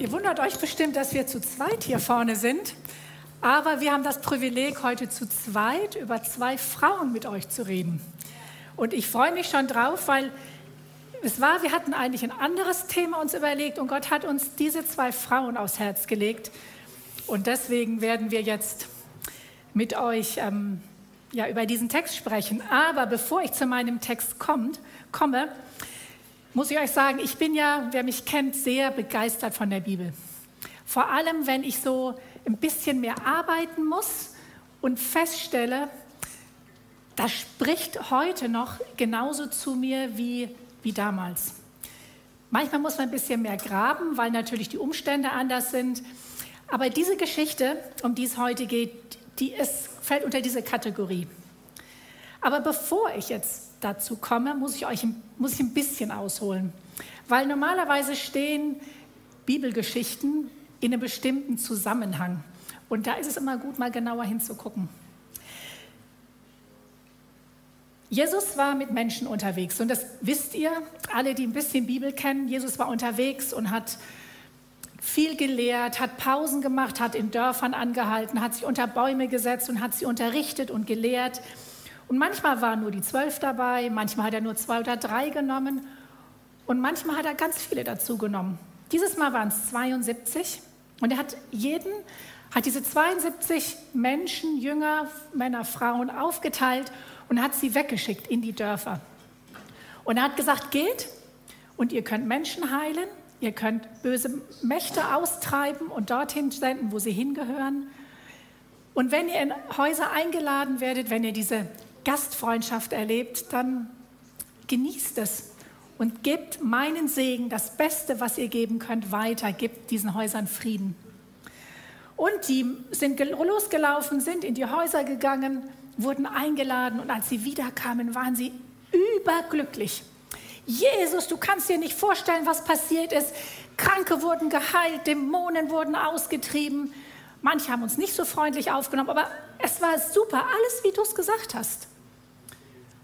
Ihr wundert euch bestimmt, dass wir zu zweit hier vorne sind. Aber wir haben das Privileg, heute zu zweit über zwei Frauen mit euch zu reden. Und ich freue mich schon drauf, weil es war, wir hatten eigentlich ein anderes Thema uns überlegt und Gott hat uns diese zwei Frauen aufs Herz gelegt. Und deswegen werden wir jetzt mit euch ähm, ja, über diesen Text sprechen. Aber bevor ich zu meinem Text kommt, komme, muss ich euch sagen, ich bin ja, wer mich kennt, sehr begeistert von der Bibel. Vor allem, wenn ich so ein bisschen mehr arbeiten muss und feststelle, das spricht heute noch genauso zu mir wie, wie damals. Manchmal muss man ein bisschen mehr graben, weil natürlich die Umstände anders sind. Aber diese Geschichte, um die es heute geht, die ist, fällt unter diese Kategorie. Aber bevor ich jetzt dazu komme, muss ich euch muss ich ein bisschen ausholen. Weil normalerweise stehen Bibelgeschichten in einem bestimmten Zusammenhang. Und da ist es immer gut, mal genauer hinzugucken. Jesus war mit Menschen unterwegs und das wisst ihr, alle, die ein bisschen Bibel kennen. Jesus war unterwegs und hat viel gelehrt, hat Pausen gemacht, hat in Dörfern angehalten, hat sich unter Bäume gesetzt und hat sie unterrichtet und gelehrt. Und manchmal waren nur die zwölf dabei, manchmal hat er nur zwei oder drei genommen und manchmal hat er ganz viele dazu genommen. Dieses Mal waren es 72 und er hat jeden, hat diese 72 Menschen, Jünger, Männer, Frauen aufgeteilt und hat sie weggeschickt in die Dörfer. Und er hat gesagt, geht und ihr könnt Menschen heilen, ihr könnt böse Mächte austreiben und dorthin senden, wo sie hingehören. Und wenn ihr in Häuser eingeladen werdet, wenn ihr diese Gastfreundschaft erlebt, dann genießt es und gebt meinen Segen, das Beste, was ihr geben könnt, weiter, gebt diesen Häusern Frieden. Und die sind losgelaufen, sind in die Häuser gegangen, wurden eingeladen und als sie wiederkamen, waren sie überglücklich. Jesus, du kannst dir nicht vorstellen, was passiert ist. Kranke wurden geheilt, Dämonen wurden ausgetrieben. Manche haben uns nicht so freundlich aufgenommen, aber es war super, alles wie du es gesagt hast.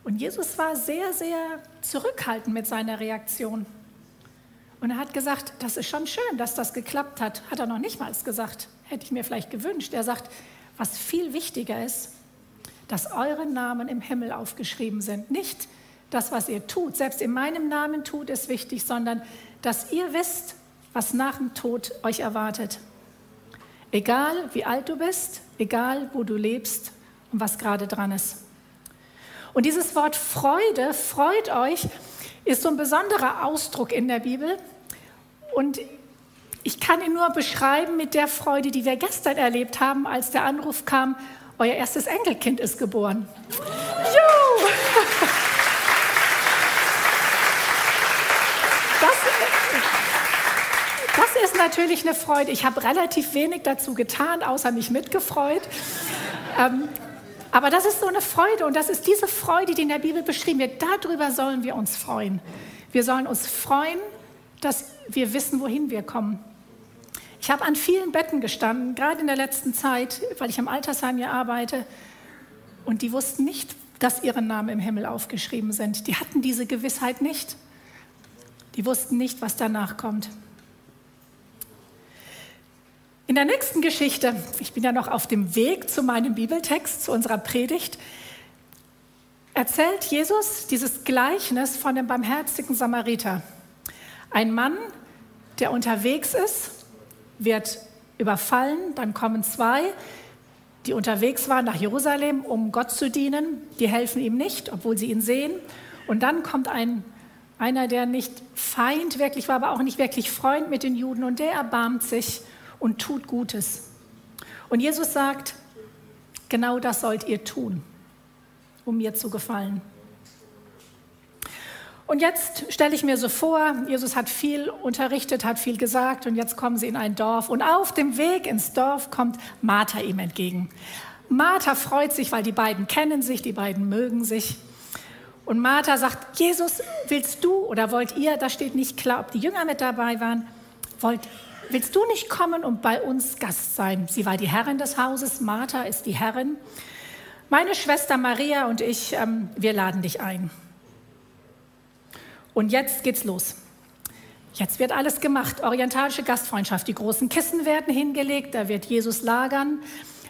Und Jesus war sehr, sehr zurückhaltend mit seiner Reaktion. Und er hat gesagt, das ist schon schön, dass das geklappt hat. Hat er noch nicht mal gesagt. Hätte ich mir vielleicht gewünscht. Er sagt, was viel wichtiger ist, dass eure Namen im Himmel aufgeschrieben sind. Nicht das, was ihr tut, selbst in meinem Namen tut, ist wichtig, sondern dass ihr wisst, was nach dem Tod euch erwartet. Egal wie alt du bist, egal wo du lebst und was gerade dran ist. Und dieses Wort Freude, freut euch, ist so ein besonderer Ausdruck in der Bibel. Und ich kann ihn nur beschreiben mit der Freude, die wir gestern erlebt haben, als der Anruf kam, euer erstes Enkelkind ist geboren. Juhu! Das, das ist natürlich eine Freude. Ich habe relativ wenig dazu getan, außer mich mitgefreut. Ähm, aber das ist so eine Freude und das ist diese Freude, die in der Bibel beschrieben wird. Darüber sollen wir uns freuen. Wir sollen uns freuen, dass wir wissen, wohin wir kommen. Ich habe an vielen Betten gestanden, gerade in der letzten Zeit, weil ich am Altersheim hier arbeite. Und die wussten nicht, dass ihre Namen im Himmel aufgeschrieben sind. Die hatten diese Gewissheit nicht. Die wussten nicht, was danach kommt. In der nächsten Geschichte, ich bin ja noch auf dem Weg zu meinem Bibeltext, zu unserer Predigt, erzählt Jesus dieses Gleichnis von dem barmherzigen Samariter. Ein Mann, der unterwegs ist, wird überfallen, dann kommen zwei, die unterwegs waren nach Jerusalem, um Gott zu dienen, die helfen ihm nicht, obwohl sie ihn sehen. Und dann kommt ein, einer, der nicht Feind wirklich war, aber auch nicht wirklich Freund mit den Juden und der erbarmt sich und tut Gutes. Und Jesus sagt, genau das sollt ihr tun, um mir zu gefallen. Und jetzt stelle ich mir so vor, Jesus hat viel unterrichtet, hat viel gesagt und jetzt kommen sie in ein Dorf und auf dem Weg ins Dorf kommt Martha ihm entgegen. Martha freut sich, weil die beiden kennen sich, die beiden mögen sich. Und Martha sagt, Jesus, willst du oder wollt ihr, da steht nicht klar, ob die Jünger mit dabei waren, wollt willst du nicht kommen und bei uns Gast sein? Sie war die Herrin des Hauses, Martha ist die Herrin. Meine Schwester Maria und ich, ähm, wir laden dich ein. Und jetzt geht's los. Jetzt wird alles gemacht. Orientalische Gastfreundschaft. Die großen Kissen werden hingelegt, da wird Jesus lagern.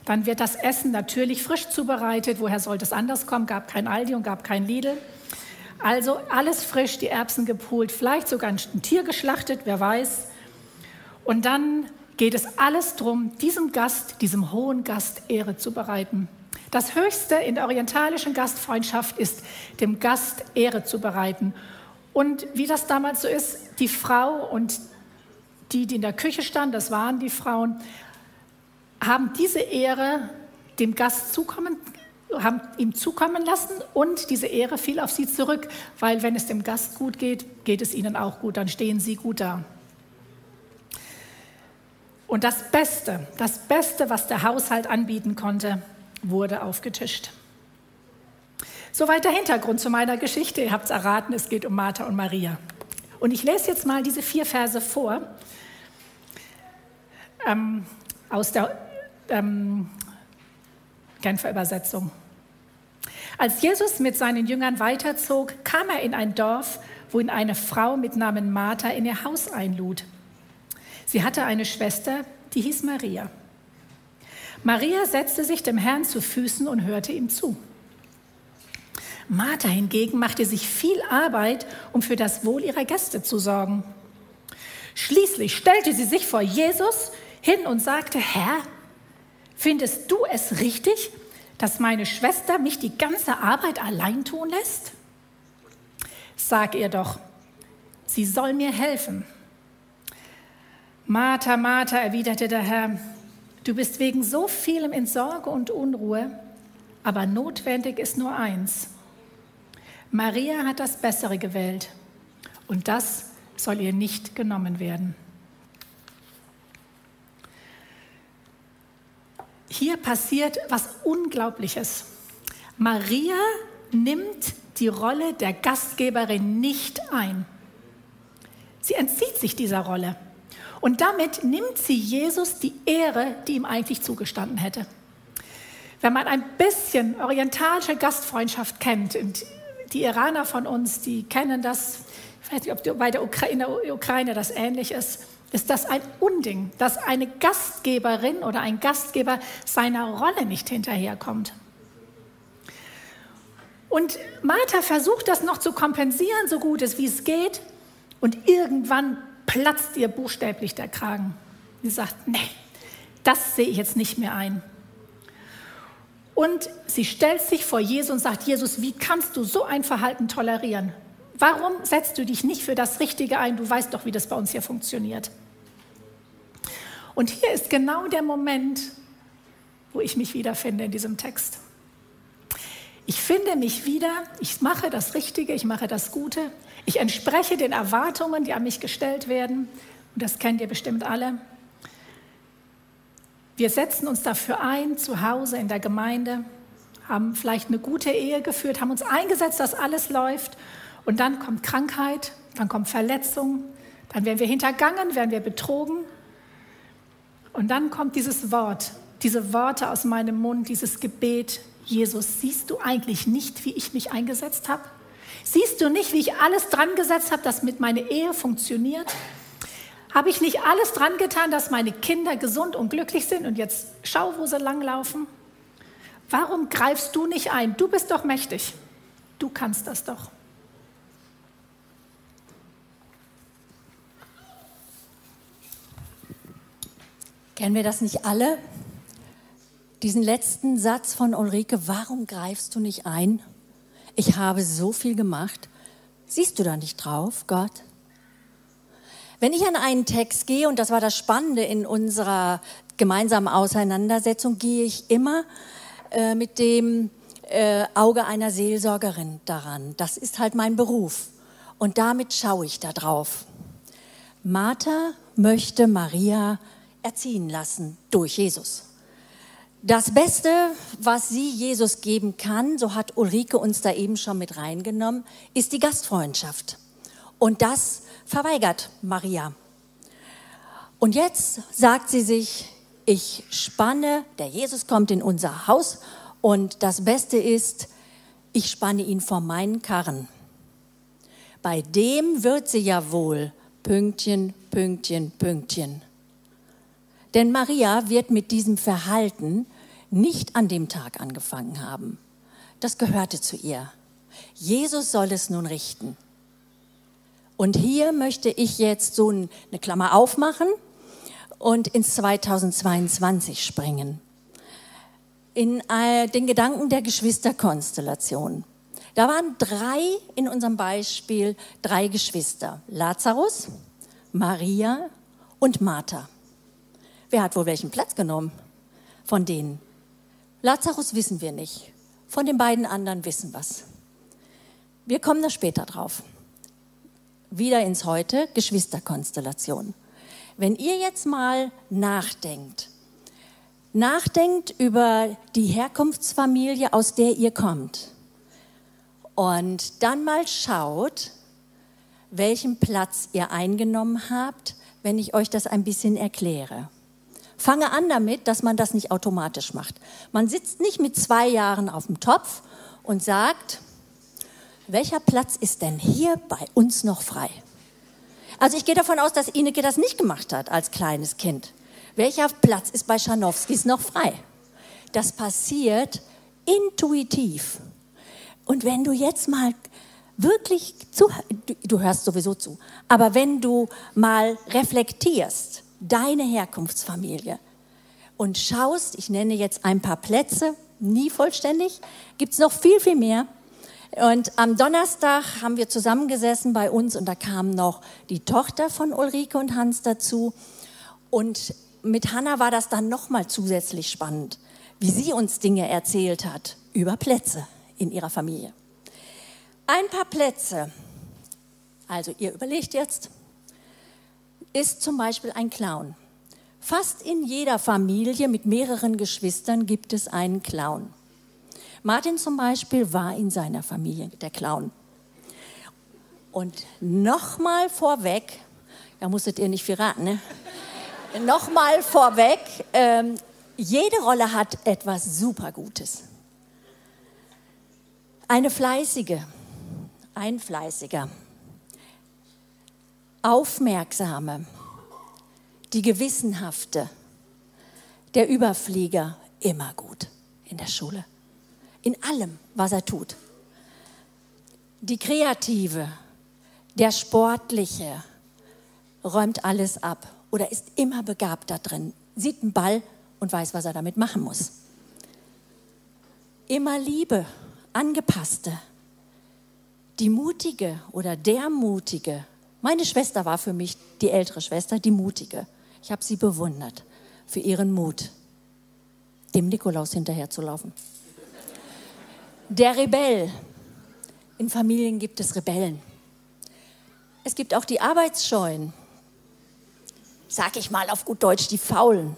Dann wird das Essen natürlich frisch zubereitet. Woher sollte es anders kommen? Gab kein Aldi und gab kein Lidl. Also alles frisch, die Erbsen gepult, vielleicht sogar ein Tier geschlachtet, wer weiß. Und dann geht es alles darum, diesem Gast, diesem hohen Gast Ehre zu bereiten. Das Höchste in der orientalischen Gastfreundschaft ist, dem Gast Ehre zu bereiten. Und wie das damals so ist, die Frau und die, die in der Küche standen, das waren die Frauen, haben diese Ehre dem Gast zukommen, haben ihm zukommen lassen und diese Ehre fiel auf sie zurück, weil wenn es dem Gast gut geht, geht es ihnen auch gut, dann stehen sie gut da. Und das Beste, das Beste, was der Haushalt anbieten konnte, wurde aufgetischt. Soweit der Hintergrund zu meiner Geschichte. Ihr habt es erraten, es geht um Martha und Maria. Und ich lese jetzt mal diese vier Verse vor ähm, aus der ähm, Genfer Übersetzung. Als Jesus mit seinen Jüngern weiterzog, kam er in ein Dorf, wo ihn eine Frau mit Namen Martha in ihr Haus einlud. Sie hatte eine Schwester, die hieß Maria. Maria setzte sich dem Herrn zu Füßen und hörte ihm zu. Martha hingegen machte sich viel Arbeit, um für das Wohl ihrer Gäste zu sorgen. Schließlich stellte sie sich vor Jesus hin und sagte, Herr, findest du es richtig, dass meine Schwester mich die ganze Arbeit allein tun lässt? Sag ihr doch, sie soll mir helfen. Martha, Martha, erwiderte der Herr, du bist wegen so vielem in Sorge und Unruhe, aber notwendig ist nur eins. Maria hat das Bessere gewählt und das soll ihr nicht genommen werden. Hier passiert was Unglaubliches. Maria nimmt die Rolle der Gastgeberin nicht ein. Sie entzieht sich dieser Rolle. Und damit nimmt sie Jesus die Ehre, die ihm eigentlich zugestanden hätte. Wenn man ein bisschen orientalische Gastfreundschaft kennt, und die Iraner von uns, die kennen das, ich weiß nicht, ob bei der Ukraine, Ukraine das ähnlich ist, ist das ein Unding, dass eine Gastgeberin oder ein Gastgeber seiner Rolle nicht hinterherkommt. Und Martha versucht das noch zu kompensieren, so gut es wie es geht. Und irgendwann platzt ihr buchstäblich der Kragen. Sie sagt, nee, das sehe ich jetzt nicht mehr ein. Und sie stellt sich vor Jesus und sagt, Jesus, wie kannst du so ein Verhalten tolerieren? Warum setzt du dich nicht für das Richtige ein? Du weißt doch, wie das bei uns hier funktioniert. Und hier ist genau der Moment, wo ich mich wiederfinde in diesem Text. Ich finde mich wieder, ich mache das Richtige, ich mache das Gute, ich entspreche den Erwartungen, die an mich gestellt werden. Und das kennt ihr bestimmt alle. Wir setzen uns dafür ein, zu Hause in der Gemeinde, haben vielleicht eine gute Ehe geführt, haben uns eingesetzt, dass alles läuft. Und dann kommt Krankheit, dann kommt Verletzung, dann werden wir hintergangen, werden wir betrogen. Und dann kommt dieses Wort, diese Worte aus meinem Mund, dieses Gebet, Jesus, siehst du eigentlich nicht, wie ich mich eingesetzt habe? Siehst du nicht, wie ich alles dran gesetzt habe, dass mit meiner Ehe funktioniert? Habe ich nicht alles dran getan, dass meine Kinder gesund und glücklich sind und jetzt schau, wo sie langlaufen? Warum greifst du nicht ein? Du bist doch mächtig. Du kannst das doch. Kennen wir das nicht alle? Diesen letzten Satz von Ulrike, warum greifst du nicht ein? ich habe so viel gemacht. Siehst du da nicht drauf, Gott? Wenn ich an einen Text gehe, und das war das Spannende in unserer gemeinsamen Auseinandersetzung, gehe ich immer äh, mit dem äh, Auge einer Seelsorgerin daran. Das ist halt mein Beruf. Und damit schaue ich da drauf. Martha möchte Maria erziehen lassen durch Jesus. Das Beste, was sie Jesus geben kann, so hat Ulrike uns da eben schon mit reingenommen, ist die Gastfreundschaft. Und das verweigert Maria. Und jetzt sagt sie sich, ich spanne, der Jesus kommt in unser Haus und das Beste ist, ich spanne ihn vor meinen Karren. Bei dem wird sie ja wohl Pünktchen, Pünktchen, Pünktchen. Denn Maria wird mit diesem Verhalten nicht an dem Tag angefangen haben. Das gehörte zu ihr. Jesus soll es nun richten. Und hier möchte ich jetzt so eine Klammer aufmachen und ins 2022 springen. In äh, den Gedanken der Geschwisterkonstellation. Da waren drei in unserem Beispiel, drei Geschwister. Lazarus, Maria und Martha. Wer hat wohl welchen Platz genommen von denen? Lazarus wissen wir nicht. Von den beiden anderen wissen es. Wir kommen da später drauf. Wieder ins Heute, Geschwisterkonstellation. Wenn ihr jetzt mal nachdenkt, nachdenkt über die Herkunftsfamilie, aus der ihr kommt, und dann mal schaut, welchen Platz ihr eingenommen habt, wenn ich euch das ein bisschen erkläre. Fange an damit, dass man das nicht automatisch macht. Man sitzt nicht mit zwei Jahren auf dem Topf und sagt, welcher Platz ist denn hier bei uns noch frei? Also ich gehe davon aus, dass Ineke das nicht gemacht hat als kleines Kind. Welcher Platz ist bei Scharnowskis noch frei? Das passiert intuitiv. Und wenn du jetzt mal wirklich zu, du, du hörst sowieso zu, aber wenn du mal reflektierst, deine Herkunftsfamilie und schaust, ich nenne jetzt ein paar Plätze, nie vollständig, gibt es noch viel, viel mehr. Und am Donnerstag haben wir zusammengesessen bei uns und da kam noch die Tochter von Ulrike und Hans dazu. Und mit Hanna war das dann nochmal zusätzlich spannend, wie sie uns Dinge erzählt hat über Plätze in ihrer Familie. Ein paar Plätze, also ihr überlegt jetzt, ist zum Beispiel ein Clown. Fast in jeder Familie mit mehreren Geschwistern gibt es einen Clown. Martin zum Beispiel war in seiner Familie der Clown. Und nochmal vorweg, da musstet ihr nicht viel raten, ne? nochmal vorweg, ähm, jede Rolle hat etwas Supergutes. Eine fleißige, ein fleißiger, aufmerksame, die gewissenhafte, der Überflieger immer gut in der Schule, in allem, was er tut. Die kreative, der sportliche räumt alles ab oder ist immer begabt da drin, sieht einen Ball und weiß, was er damit machen muss. Immer Liebe Angepasste, die Mutige oder der Mutige. Meine Schwester war für mich die ältere Schwester, die Mutige. Ich habe sie bewundert für ihren Mut, dem Nikolaus hinterherzulaufen. Der Rebell. In Familien gibt es Rebellen. Es gibt auch die Arbeitsscheuen. Sag ich mal auf gut Deutsch, die Faulen.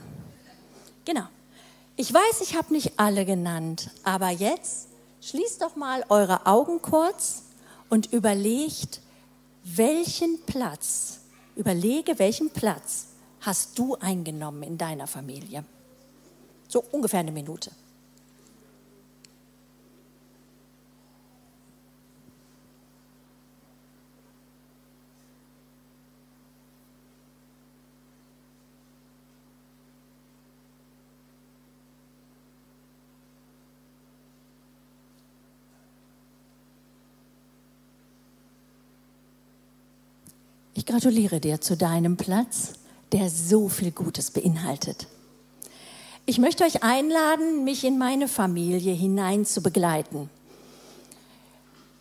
Genau. Ich weiß, ich habe nicht alle genannt, aber jetzt Schließt doch mal eure Augen kurz und überlegt, welchen Platz, überlege, welchen Platz hast du eingenommen in deiner Familie? So ungefähr eine Minute. Gratuliere dir zu deinem Platz, der so viel Gutes beinhaltet. Ich möchte euch einladen, mich in meine Familie hinein zu begleiten.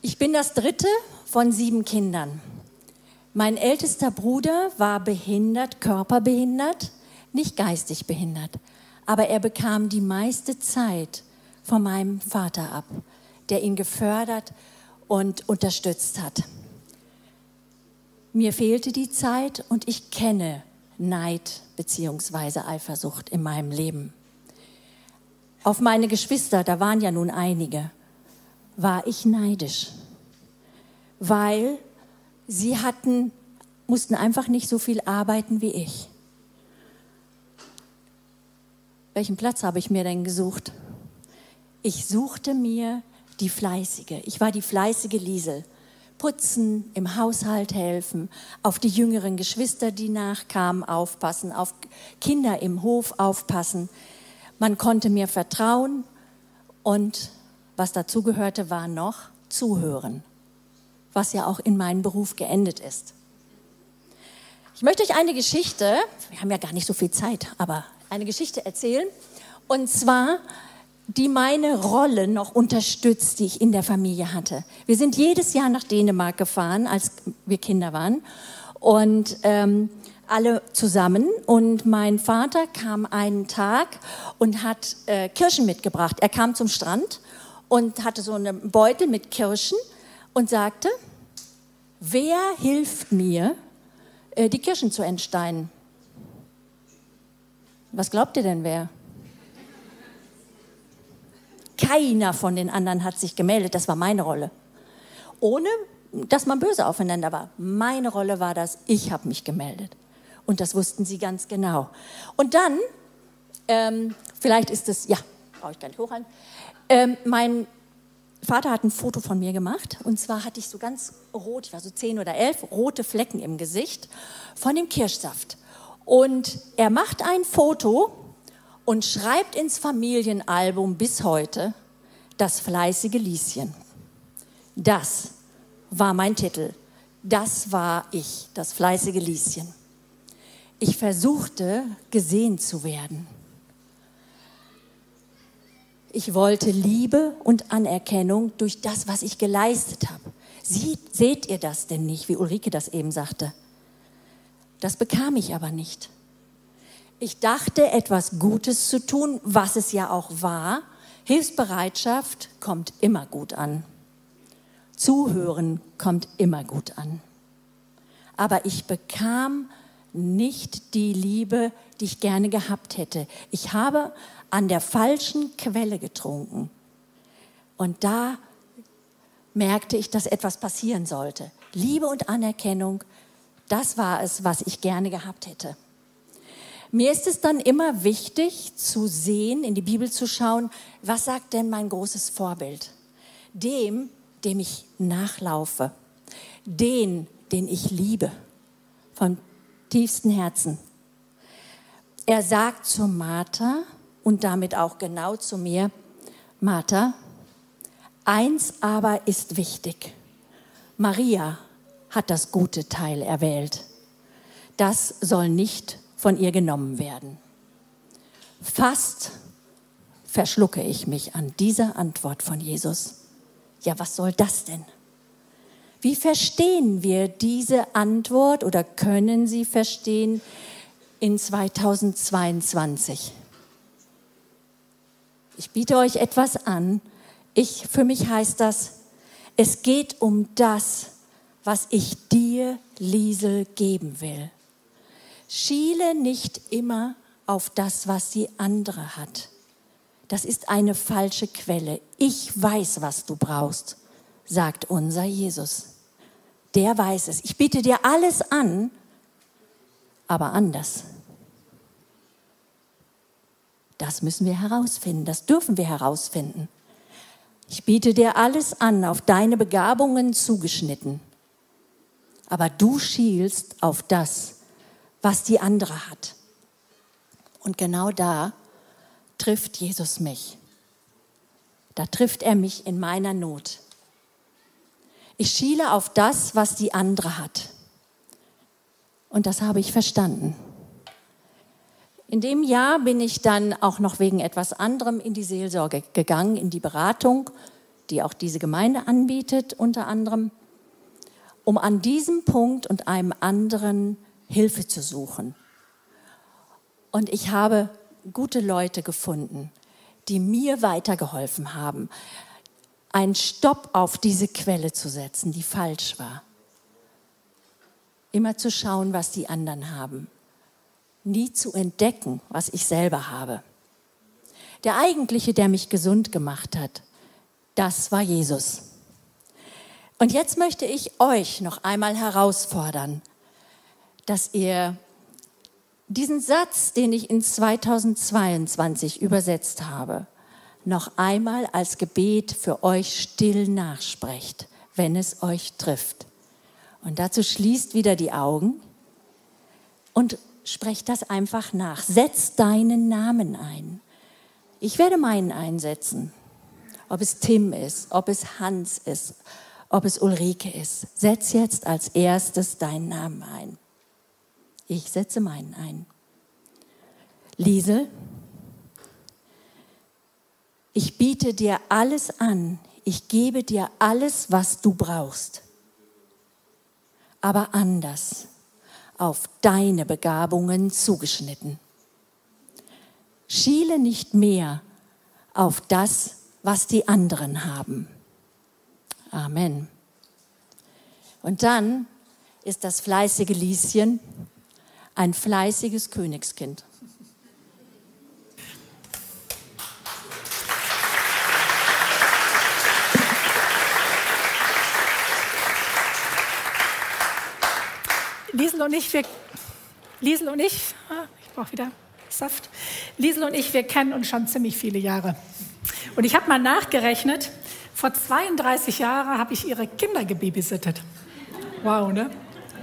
Ich bin das dritte von sieben Kindern. Mein ältester Bruder war behindert, körperbehindert, nicht geistig behindert, aber er bekam die meiste Zeit von meinem Vater ab, der ihn gefördert und unterstützt hat. Mir fehlte die Zeit und ich kenne Neid bzw. Eifersucht in meinem Leben. Auf meine Geschwister, da waren ja nun einige, war ich neidisch, weil sie hatten, mussten einfach nicht so viel arbeiten wie ich. Welchen Platz habe ich mir denn gesucht? Ich suchte mir die Fleißige. Ich war die fleißige Liesel putzen, im Haushalt helfen, auf die jüngeren Geschwister, die nachkamen, aufpassen, auf Kinder im Hof aufpassen. Man konnte mir vertrauen und was dazugehörte, war noch zuhören, was ja auch in meinem Beruf geendet ist. Ich möchte euch eine Geschichte, wir haben ja gar nicht so viel Zeit, aber eine Geschichte erzählen. Und zwar, die meine Rolle noch unterstützt, die ich in der Familie hatte. Wir sind jedes Jahr nach Dänemark gefahren, als wir Kinder waren. Und ähm, alle zusammen. Und mein Vater kam einen Tag und hat äh, Kirschen mitgebracht. Er kam zum Strand und hatte so einen Beutel mit Kirschen und sagte, wer hilft mir, äh, die Kirschen zu entsteinen. Was glaubt ihr denn wer? Keiner von den anderen hat sich gemeldet, das war meine Rolle. Ohne, dass man böse aufeinander war. Meine Rolle war das, ich habe mich gemeldet. Und das wussten sie ganz genau. Und dann, ähm, vielleicht ist es, ja, brauche ich gar nicht hochhalten, ähm, mein Vater hat ein Foto von mir gemacht und zwar hatte ich so ganz rot, ich war so zehn oder elf, rote Flecken im Gesicht von dem Kirschsaft. Und er macht ein Foto und schreibt ins Familienalbum bis heute das fleißige Lieschen. Das war mein Titel. Das war ich, das fleißige Lieschen. Ich versuchte gesehen zu werden. Ich wollte Liebe und Anerkennung durch das, was ich geleistet habe. Sieht, seht ihr das denn nicht, wie Ulrike das eben sagte? Das bekam ich aber nicht. Ich dachte, etwas Gutes zu tun, was es ja auch war. Hilfsbereitschaft kommt immer gut an. Zuhören kommt immer gut an. Aber ich bekam nicht die Liebe, die ich gerne gehabt hätte. Ich habe an der falschen Quelle getrunken. Und da merkte ich, dass etwas passieren sollte. Liebe und Anerkennung, das war es, was ich gerne gehabt hätte. Mir ist es dann immer wichtig zu sehen, in die Bibel zu schauen, was sagt denn mein großes Vorbild? Dem, dem ich nachlaufe, den, den ich liebe, von tiefstem Herzen. Er sagt zu Martha, und damit auch genau zu mir, Martha, eins aber ist wichtig. Maria hat das gute Teil erwählt. Das soll nicht von ihr genommen werden. Fast verschlucke ich mich an dieser Antwort von Jesus. Ja, was soll das denn? Wie verstehen wir diese Antwort oder können Sie verstehen in 2022? Ich biete euch etwas an. Ich, für mich heißt das, es geht um das, was ich dir, Liesel, geben will. Schiele nicht immer auf das, was die andere hat. Das ist eine falsche Quelle. Ich weiß, was du brauchst, sagt unser Jesus. Der weiß es. Ich biete dir alles an, aber anders. Das müssen wir herausfinden, das dürfen wir herausfinden. Ich biete dir alles an, auf deine Begabungen zugeschnitten. Aber du schielst auf das, was die andere hat. Und genau da trifft Jesus mich. Da trifft er mich in meiner Not. Ich schiele auf das, was die andere hat. Und das habe ich verstanden. In dem Jahr bin ich dann auch noch wegen etwas anderem in die Seelsorge gegangen, in die Beratung, die auch diese Gemeinde anbietet, unter anderem, um an diesem Punkt und einem anderen Hilfe zu suchen. Und ich habe gute Leute gefunden, die mir weitergeholfen haben, einen Stopp auf diese Quelle zu setzen, die falsch war. Immer zu schauen, was die anderen haben nie zu entdecken, was ich selber habe. Der eigentliche, der mich gesund gemacht hat, das war Jesus. Und jetzt möchte ich euch noch einmal herausfordern, dass ihr diesen Satz, den ich in 2022 übersetzt habe, noch einmal als Gebet für euch still nachsprecht. wenn es euch trifft. Und dazu schließt wieder die Augen und sprecht das einfach nach. Setz deinen Namen ein. Ich werde meinen einsetzen. Ob es Tim ist, ob es Hans ist, ob es Ulrike ist. Setz jetzt als erstes deinen Namen ein. Ich setze meinen ein. Liesel, ich biete dir alles an. Ich gebe dir alles, was du brauchst. Aber anders, auf deine Begabungen zugeschnitten. Schiele nicht mehr auf das, was die anderen haben. Amen. Und dann ist das fleißige Lieschen ein fleißiges Königskind. Liesel und ich, wir, Liesel und ich, ah, ich brauche wieder Saft. Liesel und ich, wir kennen uns schon ziemlich viele Jahre. Und ich habe mal nachgerechnet, vor 32 Jahren habe ich ihre Kinder gebabysittet. Wow, ne?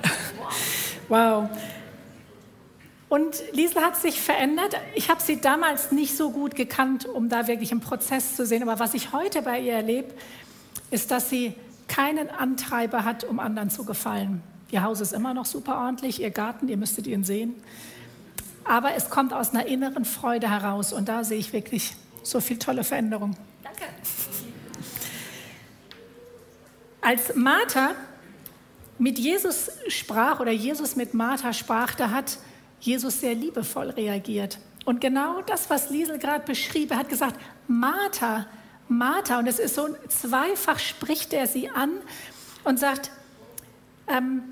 Wow. Und Liesel hat sich verändert. Ich habe sie damals nicht so gut gekannt, um da wirklich einen Prozess zu sehen. Aber was ich heute bei ihr erlebe, ist, dass sie keinen Antreiber hat, um anderen zu gefallen. Ihr Haus ist immer noch super ordentlich, ihr Garten, ihr müsstet ihn sehen. Aber es kommt aus einer inneren Freude heraus und da sehe ich wirklich so viel tolle Veränderung. Danke. Als Martha mit Jesus sprach oder Jesus mit Martha sprach, da hat Jesus sehr liebevoll reagiert. Und genau das, was Liesel gerade beschrieb, er hat gesagt, Martha, Martha, und es ist so zweifach spricht er sie an und sagt, ähm,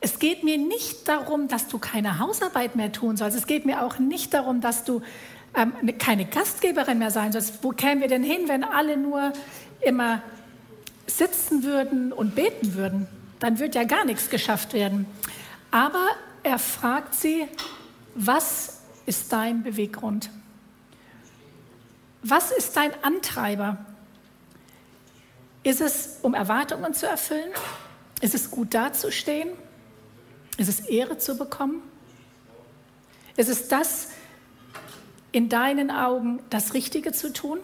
es geht mir nicht darum, dass du keine Hausarbeit mehr tun sollst. Es geht mir auch nicht darum, dass du ähm, ne, keine Gastgeberin mehr sein sollst. Wo kämen wir denn hin, wenn alle nur immer sitzen würden und beten würden? Dann wird ja gar nichts geschafft werden. Aber er fragt sie, was ist dein Beweggrund? Was ist dein Antreiber? Ist es, um Erwartungen zu erfüllen? Ist es gut dazustehen? Ist es Ehre zu bekommen? Ist es das, in deinen Augen das Richtige zu tun?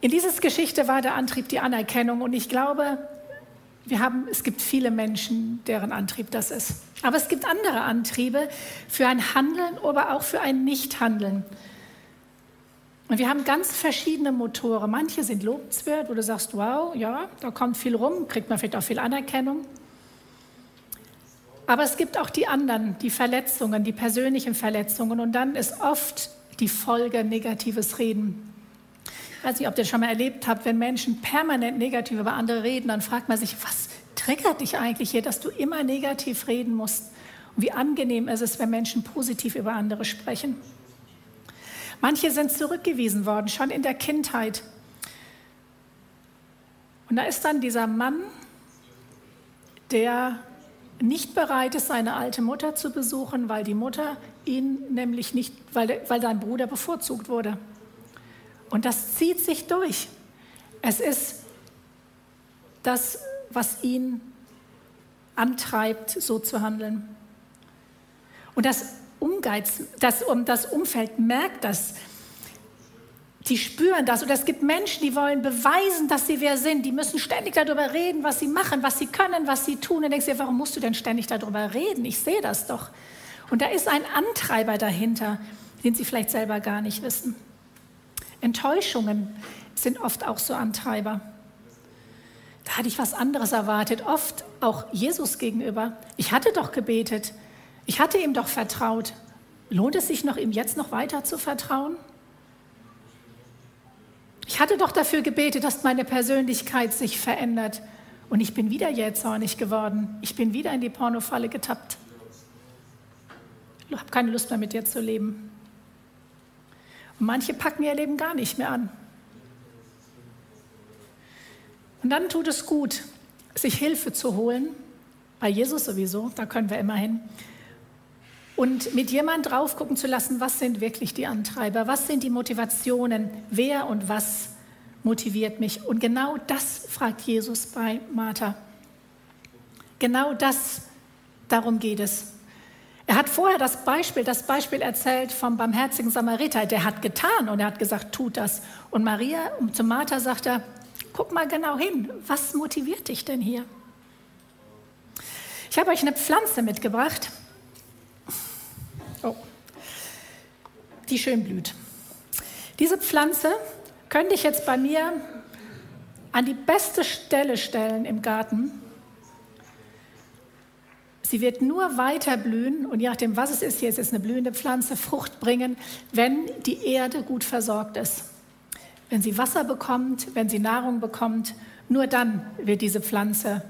In dieser Geschichte war der Antrieb die Anerkennung und ich glaube, wir haben, es gibt viele Menschen, deren Antrieb das ist. Aber es gibt andere Antriebe für ein Handeln, aber auch für ein Nichthandeln. Und wir haben ganz verschiedene Motoren. Manche sind lobenswert, wo du sagst, wow, ja, da kommt viel rum, kriegt man vielleicht auch viel Anerkennung. Aber es gibt auch die anderen, die Verletzungen, die persönlichen Verletzungen. Und dann ist oft die Folge negatives Reden. Ich weiß nicht, ob ihr schon mal erlebt habt, wenn Menschen permanent negativ über andere reden, dann fragt man sich, was triggert dich eigentlich hier, dass du immer negativ reden musst? Und wie angenehm ist es, wenn Menschen positiv über andere sprechen? Manche sind zurückgewiesen worden, schon in der Kindheit. Und da ist dann dieser Mann, der nicht bereit ist, seine alte Mutter zu besuchen, weil die Mutter ihn nämlich nicht, weil, weil sein Bruder bevorzugt wurde. Und das zieht sich durch. Es ist das, was ihn antreibt, so zu handeln. Und das, Umgeiz, das, das Umfeld merkt das die spüren das. Und es gibt Menschen, die wollen beweisen, dass sie wer sind. Die müssen ständig darüber reden, was sie machen, was sie können, was sie tun. Und denkst dir, warum musst du denn ständig darüber reden? Ich sehe das doch. Und da ist ein Antreiber dahinter, den sie vielleicht selber gar nicht wissen. Enttäuschungen sind oft auch so Antreiber. Da hatte ich was anderes erwartet, oft auch Jesus gegenüber. Ich hatte doch gebetet, ich hatte ihm doch vertraut. Lohnt es sich noch, ihm jetzt noch weiter zu vertrauen? Ich hatte doch dafür gebetet, dass meine Persönlichkeit sich verändert. Und ich bin wieder jähzornig geworden. Ich bin wieder in die Pornofalle getappt. Ich habe keine Lust mehr mit dir zu leben. Manche packen ihr Leben gar nicht mehr an. Und dann tut es gut, sich Hilfe zu holen, bei Jesus sowieso, da können wir immer hin, und mit jemand drauf gucken zu lassen, was sind wirklich die Antreiber, was sind die Motivationen, wer und was motiviert mich. Und genau das fragt Jesus bei Martha. Genau das, darum geht es. Er hat vorher das Beispiel, das Beispiel erzählt vom barmherzigen Samariter. Der hat getan und er hat gesagt, tut das. Und Maria, zu Martha sagt er, guck mal genau hin, was motiviert dich denn hier? Ich habe euch eine Pflanze mitgebracht, oh, die schön blüht. Diese Pflanze könnte ich jetzt bei mir an die beste Stelle stellen im Garten Sie wird nur weiter blühen und je nachdem, was es ist, hier ist es eine blühende Pflanze, Frucht bringen, wenn die Erde gut versorgt ist. Wenn sie Wasser bekommt, wenn sie Nahrung bekommt, nur dann wird diese Pflanze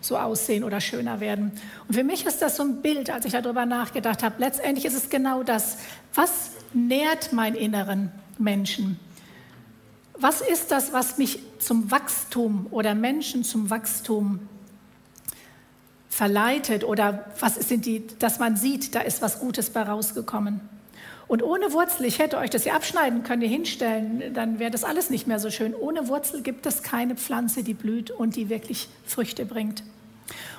so aussehen oder schöner werden. Und für mich ist das so ein Bild, als ich darüber nachgedacht habe. Letztendlich ist es genau das. Was nährt meinen inneren Menschen? Was ist das, was mich zum Wachstum oder Menschen zum Wachstum verleitet oder was sind die, dass man sieht, da ist was Gutes bei rausgekommen. Und ohne Wurzel, ich hätte euch das hier abschneiden können, hier hinstellen, dann wäre das alles nicht mehr so schön. Ohne Wurzel gibt es keine Pflanze, die blüht und die wirklich Früchte bringt.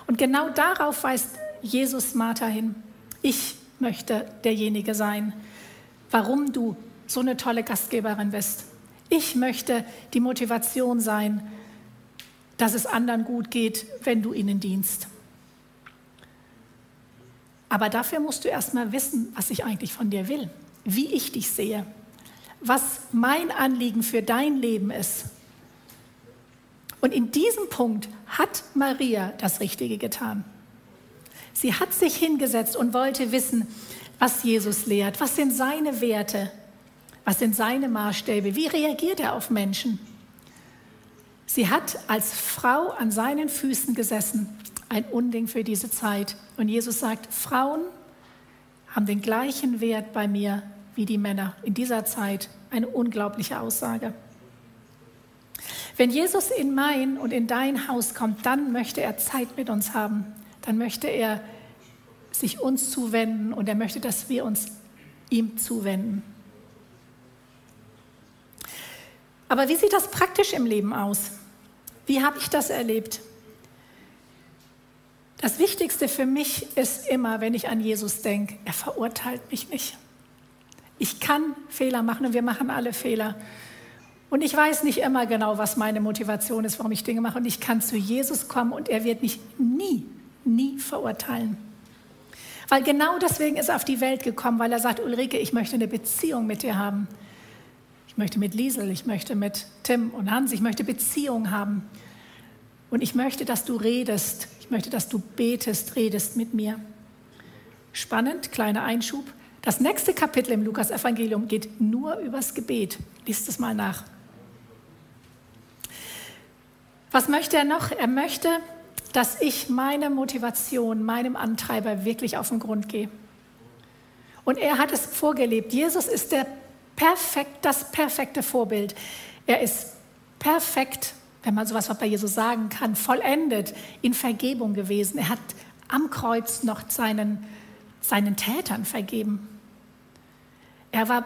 Und genau darauf weist Jesus Martha hin. Ich möchte derjenige sein, warum du so eine tolle Gastgeberin bist. Ich möchte die Motivation sein, dass es anderen gut geht, wenn du ihnen dienst. Aber dafür musst du erst mal wissen, was ich eigentlich von dir will, wie ich dich sehe, was mein Anliegen für dein Leben ist. Und in diesem Punkt hat Maria das Richtige getan. Sie hat sich hingesetzt und wollte wissen, was Jesus lehrt, was sind seine Werte, was sind seine Maßstäbe, wie reagiert er auf Menschen. Sie hat als Frau an seinen Füßen gesessen ein Unding für diese Zeit. Und Jesus sagt, Frauen haben den gleichen Wert bei mir wie die Männer in dieser Zeit. Eine unglaubliche Aussage. Wenn Jesus in mein und in dein Haus kommt, dann möchte er Zeit mit uns haben. Dann möchte er sich uns zuwenden und er möchte, dass wir uns ihm zuwenden. Aber wie sieht das praktisch im Leben aus? Wie habe ich das erlebt? Das Wichtigste für mich ist immer, wenn ich an Jesus denke, er verurteilt mich nicht. Ich kann Fehler machen und wir machen alle Fehler. Und ich weiß nicht immer genau, was meine Motivation ist, warum ich Dinge mache. Und ich kann zu Jesus kommen und er wird mich nie, nie verurteilen. Weil genau deswegen ist er auf die Welt gekommen, weil er sagt, Ulrike, ich möchte eine Beziehung mit dir haben. Ich möchte mit Liesel, ich möchte mit Tim und Hans, ich möchte Beziehung haben. Und ich möchte, dass du redest. Ich möchte, dass du betest, redest mit mir. Spannend, kleiner Einschub. Das nächste Kapitel im Lukas-Evangelium geht nur übers Gebet. Liest es mal nach. Was möchte er noch? Er möchte, dass ich meine Motivation, meinem Antreiber wirklich auf den Grund gehe. Und er hat es vorgelebt. Jesus ist der perfekt, das perfekte Vorbild. Er ist perfekt wenn man sowas bei Jesus sagen kann, vollendet in Vergebung gewesen. Er hat am Kreuz noch seinen, seinen Tätern vergeben. Er war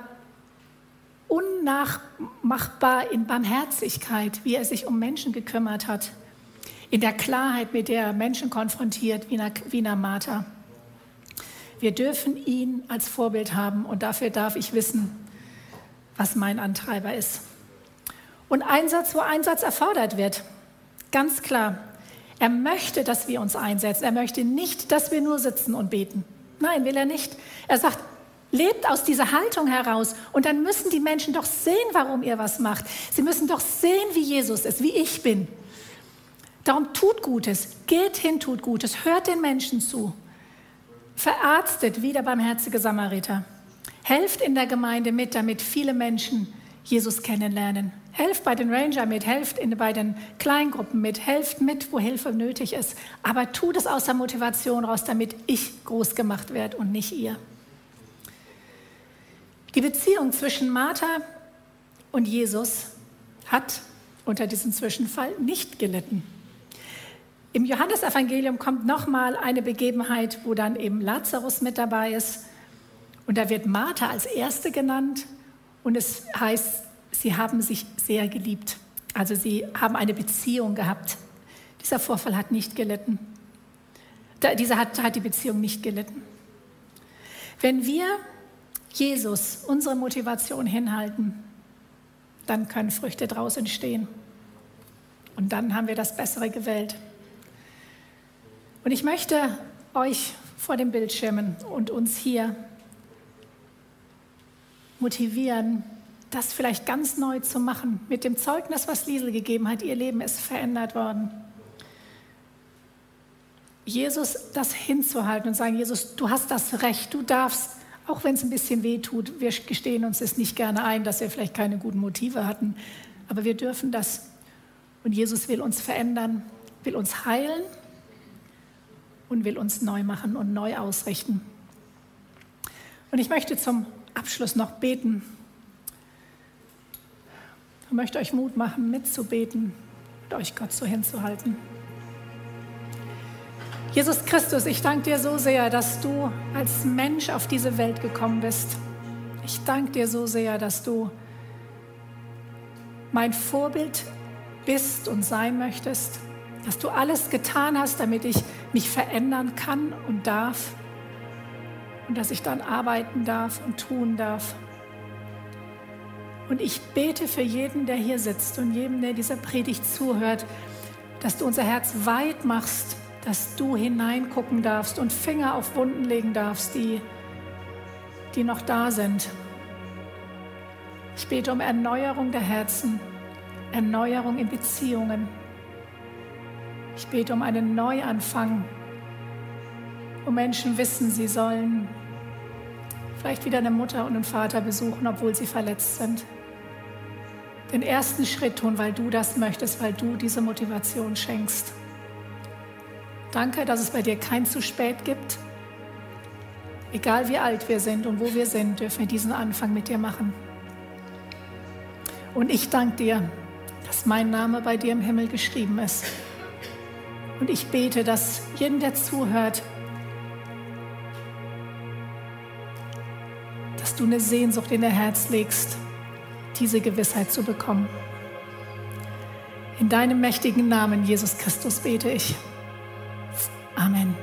unnachmachbar in Barmherzigkeit, wie er sich um Menschen gekümmert hat, in der Klarheit, mit der er Menschen konfrontiert, wie eine Martha. Wir dürfen ihn als Vorbild haben und dafür darf ich wissen, was mein Antreiber ist und Einsatz, wo Einsatz erfordert wird. Ganz klar. Er möchte, dass wir uns einsetzen. Er möchte nicht, dass wir nur sitzen und beten. Nein, will er nicht. Er sagt, lebt aus dieser Haltung heraus und dann müssen die Menschen doch sehen, warum ihr was macht. Sie müssen doch sehen, wie Jesus ist, wie ich bin. Darum tut Gutes, geht hin, tut Gutes, hört den Menschen zu. Verarztet wie der barmherzige Samariter. Helft in der Gemeinde mit, damit viele Menschen Jesus kennenlernen. Helft bei den Ranger mit, helft in, bei den Kleingruppen mit, helft mit, wo Hilfe nötig ist. Aber tut es aus der Motivation raus, damit ich groß gemacht werde und nicht ihr. Die Beziehung zwischen Martha und Jesus hat unter diesem Zwischenfall nicht gelitten. Im Johannesevangelium kommt nochmal eine Begebenheit, wo dann eben Lazarus mit dabei ist. Und da wird Martha als Erste genannt. Und es heißt, sie haben sich sehr geliebt. Also sie haben eine Beziehung gehabt. Dieser Vorfall hat nicht gelitten. Dieser hat, hat die Beziehung nicht gelitten. Wenn wir Jesus unsere Motivation hinhalten, dann können Früchte daraus entstehen. Und dann haben wir das Bessere gewählt. Und ich möchte euch vor den Bildschirmen und uns hier motivieren, das vielleicht ganz neu zu machen. Mit dem Zeugnis, was Liesel gegeben hat, ihr Leben ist verändert worden. Jesus das hinzuhalten und sagen, Jesus, du hast das Recht, du darfst, auch wenn es ein bisschen weh tut, wir gestehen uns es nicht gerne ein, dass wir vielleicht keine guten Motive hatten, aber wir dürfen das. Und Jesus will uns verändern, will uns heilen und will uns neu machen und neu ausrichten. Und ich möchte zum Abschluss noch beten. Ich möchte euch Mut machen, mitzubeten und euch Gott so hinzuhalten. Jesus Christus, ich danke dir so sehr, dass du als Mensch auf diese Welt gekommen bist. Ich danke dir so sehr, dass du mein Vorbild bist und sein möchtest, dass du alles getan hast, damit ich mich verändern kann und darf und dass ich dann arbeiten darf und tun darf. Und ich bete für jeden, der hier sitzt und jedem, der dieser Predigt zuhört, dass du unser Herz weit machst dass du hineingucken darfst und Finger auf Wunden legen darfst, die, die noch da sind. Ich bete um Erneuerung der Herzen, Erneuerung in Beziehungen. Ich bete um einen Neuanfang, wo Menschen wissen, sie sollen vielleicht wieder eine Mutter und einen Vater besuchen, obwohl sie verletzt sind. Den ersten Schritt tun, weil du das möchtest, weil du diese Motivation schenkst. Danke, dass es bei dir kein zu spät gibt. Egal wie alt wir sind und wo wir sind, dürfen wir diesen Anfang mit dir machen. Und ich danke dir, dass mein Name bei dir im Himmel geschrieben ist. Und ich bete, dass jeden, der zuhört, du eine Sehnsucht in dein Herz legst, diese Gewissheit zu bekommen. In deinem mächtigen Namen, Jesus Christus, bete ich. Amen.